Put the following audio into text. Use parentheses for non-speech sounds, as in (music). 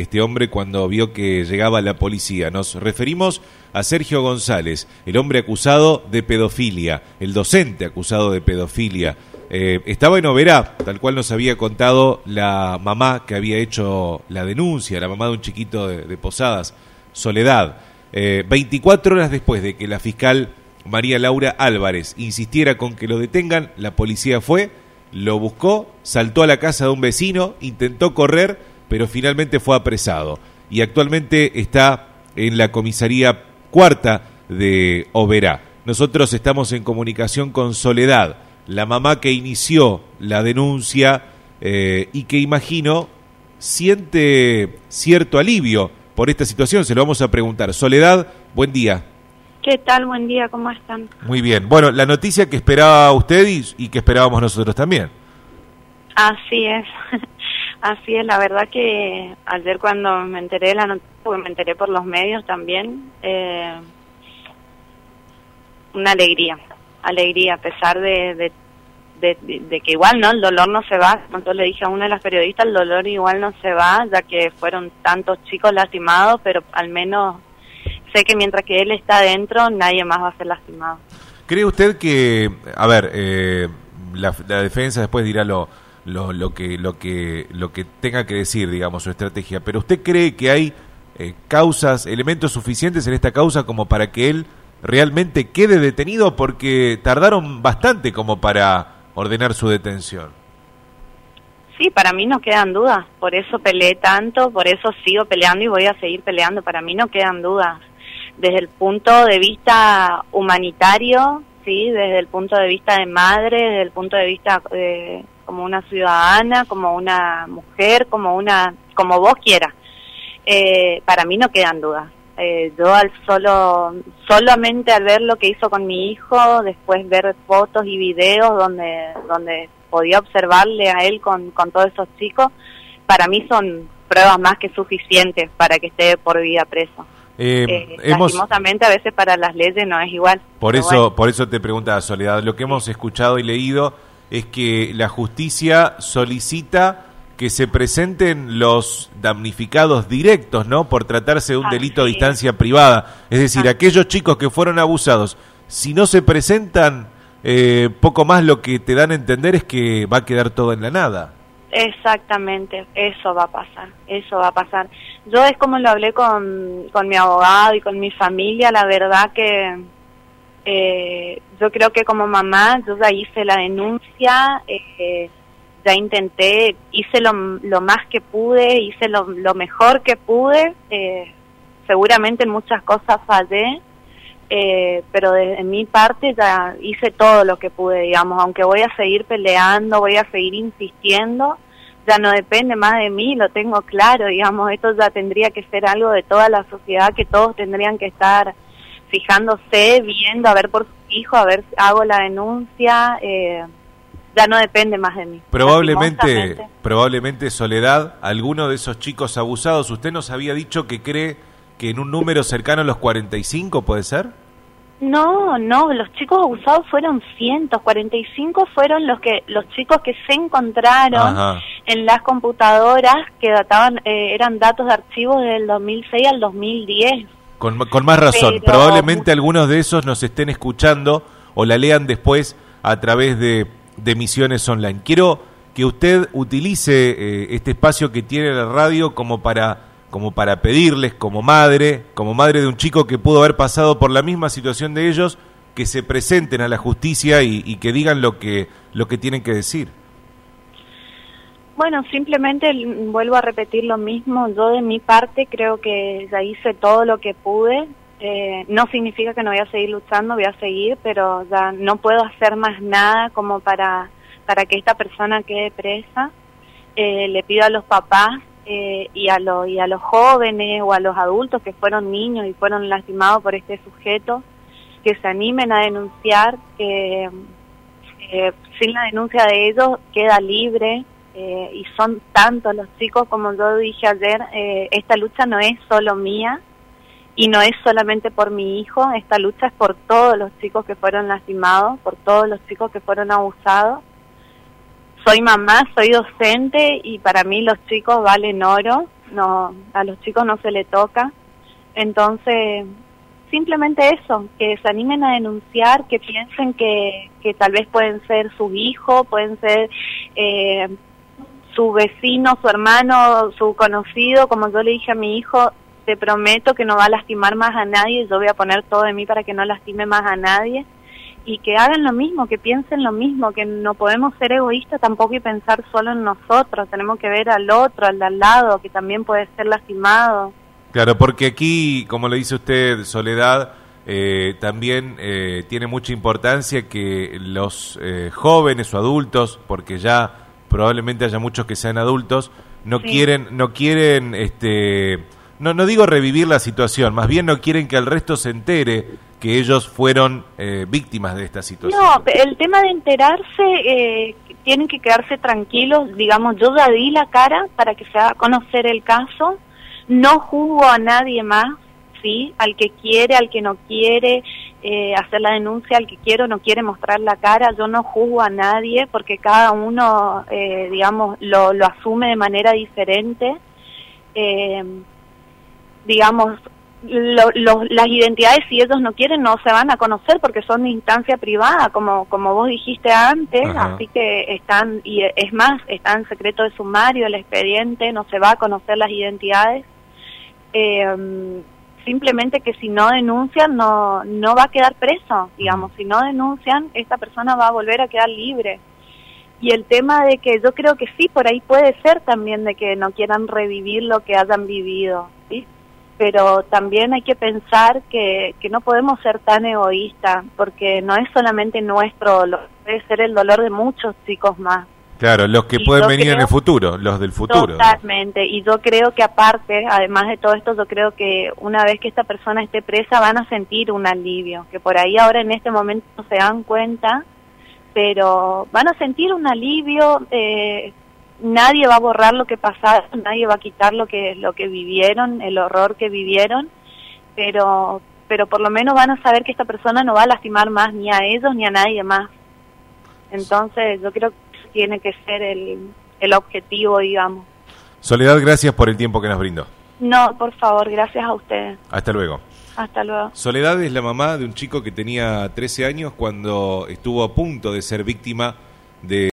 este hombre cuando vio que llegaba la policía. Nos referimos a Sergio González, el hombre acusado de pedofilia, el docente acusado de pedofilia. Eh, estaba en Oberá, tal cual nos había contado la mamá que había hecho la denuncia, la mamá de un chiquito de, Posadas, Soledad. 24 eh, horas después de que la fiscal María Laura Álvarez insistiera con que lo detengan, la policía fue, lo buscó, saltó a la casa de un vecino, intentó correr, pero finalmente fue apresado y actualmente está en la comisaría cuarta de Oberá. Nosotros estamos en comunicación con Soledad, la mamá que inició la denuncia eh, y que imagino siente cierto alivio por esta situación. Se lo vamos a preguntar. Soledad, buen día. ¿Qué tal? Buen día, ¿cómo están? Muy bien. Bueno, la noticia que esperaba usted y que esperábamos nosotros también. Así es. (laughs) Así es, la verdad que ayer cuando me enteré de la noticia, porque me enteré por los medios también, eh, una alegría, alegría, a pesar de, de, que igual no, el dolor no se va, como le dije a una de las periodistas, el dolor igual no se va, ya que fueron tantos chicos lastimados, pero al menos sé que mientras que él está adentro, nadie más va a ser lastimado. ¿Cree usted que, a ver, eh, la, la defensa después dirá lo lo, lo, que, lo, que, lo que tenga que decir, digamos, su estrategia. Pero ¿usted cree que hay eh, causas, elementos suficientes en esta causa como para que él realmente quede detenido? Porque tardaron bastante como para ordenar su detención. Sí, para mí no quedan dudas, por eso peleé tanto, por eso sigo peleando y voy a seguir peleando, para mí no quedan dudas. Desde el punto de vista humanitario, sí, desde el punto de vista de madre, desde el punto de vista de como una ciudadana, como una mujer, como una, como vos quieras. Eh, para mí no quedan dudas. Eh, yo al solo, solamente al ver lo que hizo con mi hijo, después ver fotos y videos donde, donde podía observarle a él con, con todos esos chicos, para mí son pruebas más que suficientes para que esté por vida preso. Eh, eh lastimosamente a veces para las leyes no es igual. Por eso, por eso te pregunta Soledad, lo que hemos escuchado y leído es que la justicia solicita que se presenten los damnificados directos, ¿no? Por tratarse de un delito a distancia privada. Es decir, aquellos chicos que fueron abusados, si no se presentan, eh, poco más lo que te dan a entender es que va a quedar todo en la nada. Exactamente, eso va a pasar, eso va a pasar. Yo es como lo hablé con, con mi abogado y con mi familia, la verdad que eh, yo creo que como mamá, yo ya hice la denuncia, eh, ya intenté, hice lo, lo, más que pude, hice lo, lo mejor que pude, eh, seguramente en muchas cosas fallé, eh, pero de, mi parte ya hice todo lo que pude, digamos, aunque voy a seguir peleando, voy a seguir insistiendo, ya no depende más de mí, lo tengo claro, digamos, esto ya tendría que ser algo de toda la sociedad, que todos tendrían que estar fijándose, viendo, a ver por su hijo, a ver si hago la denuncia, eh, ya no depende más de mí. Probablemente, probablemente Soledad, alguno de esos chicos abusados, usted nos había dicho que cree que en un número cercano a los 45, ¿puede ser? No, no, los chicos abusados fueron cientos, 45 fueron los que los chicos que se encontraron en las computadoras que databan eh, eran datos de archivos del 2006 al 2010. Con, más razón, probablemente algunos de esos nos estén escuchando o la lean después a través de, de Misiones Online. Quiero que usted utilice eh, este espacio que tiene la radio como para, como para pedirles, como madre, como madre de un chico que pudo haber pasado por la misma situación de ellos, que se presenten a la justicia y, y que digan lo que, lo que tienen que decir. Bueno, simplemente vuelvo a repetir lo mismo. Yo de mi parte creo que ya hice todo lo que pude. Eh, no significa que no voy a seguir luchando, voy a seguir, pero ya no puedo hacer más nada como para, para que esta persona quede presa. Eh, le pido a los papás eh, y, a lo, y a los jóvenes o a los adultos que fueron niños y fueron lastimados por este sujeto que se animen a denunciar, que sin la denuncia de ellos queda libre eh, y son tantos los chicos, como yo dije ayer, eh, esta lucha no es solo mía y no es solamente por mi hijo, esta lucha es por todos los chicos que fueron lastimados, por todos los chicos que fueron abusados. Soy mamá, soy docente y para mí los chicos valen oro, no, a los chicos no se le toca. Entonces, simplemente eso, que se animen a denunciar, que piensen que, que tal vez pueden ser su hijo, pueden ser eh, su vecino, su hermano, su conocido, como yo le dije a mi hijo, te prometo que no va a lastimar más a nadie, yo voy a poner todo de mí para que no lastime más a nadie y que hagan lo mismo, que piensen lo mismo, que no podemos ser egoístas tampoco y pensar solo en nosotros, tenemos que ver al otro, al de al lado, que también puede ser lastimado. Claro, porque aquí, como le dice usted, Soledad, eh, también eh, tiene mucha importancia que los eh, jóvenes o adultos, porque ya probablemente haya muchos que sean adultos, no quieren, no quieren, este, no, no digo revivir la situación, más bien no quieren que el resto se entere que ellos fueron víctimas de esta situación. No, el tema de enterarse, tienen que quedarse tranquilos, digamos, yo ya di la cara para que se haga conocer el caso, no juzgo a nadie más, ¿sí? Al que quiere, al que no quiere eh, hacer la denuncia, al que quiere o no quiere mostrar la cara, yo no juzgo a nadie porque cada uno, eh, digamos, lo, lo asume de manera diferente. Eh, digamos, las identidades si ellos no quieren no se van a conocer porque son de instancia privada como como vos dijiste antes así que están y es más está en secreto de sumario el expediente no se va a conocer las identidades eh, simplemente que si no denuncian no, no va a quedar preso, digamos, si no denuncian, esta persona va a volver a quedar libre. Y el tema de que yo creo que sí, por ahí puede ser también de que no quieran revivir lo que hayan vivido, ¿sí? Pero también hay que pensar que, que no podemos ser tan egoístas, porque no es solamente nuestro, puede ser el dolor de muchos chicos más. Claro, los que pueden venir en el futuro, los del futuro. Totalmente, y yo creo que aparte, además de todo esto, yo creo que una vez que esta persona esté presa van a sentir un alivio, que por ahí ahora en este momento no se dan cuenta, pero van a sentir un alivio, eh, nadie va a borrar lo que pasaron, nadie va a quitar lo que, lo que vivieron, el horror que vivieron, pero, pero por lo menos van a saber que esta persona no va a lastimar más ni a ellos ni a nadie más. Entonces yo creo que tiene que ser el, el objetivo, digamos. Soledad, gracias por el tiempo que nos brindó. No, por favor, gracias a ustedes. Hasta luego. Hasta luego. Soledad es la mamá de un chico que tenía 13 años cuando estuvo a punto de ser víctima de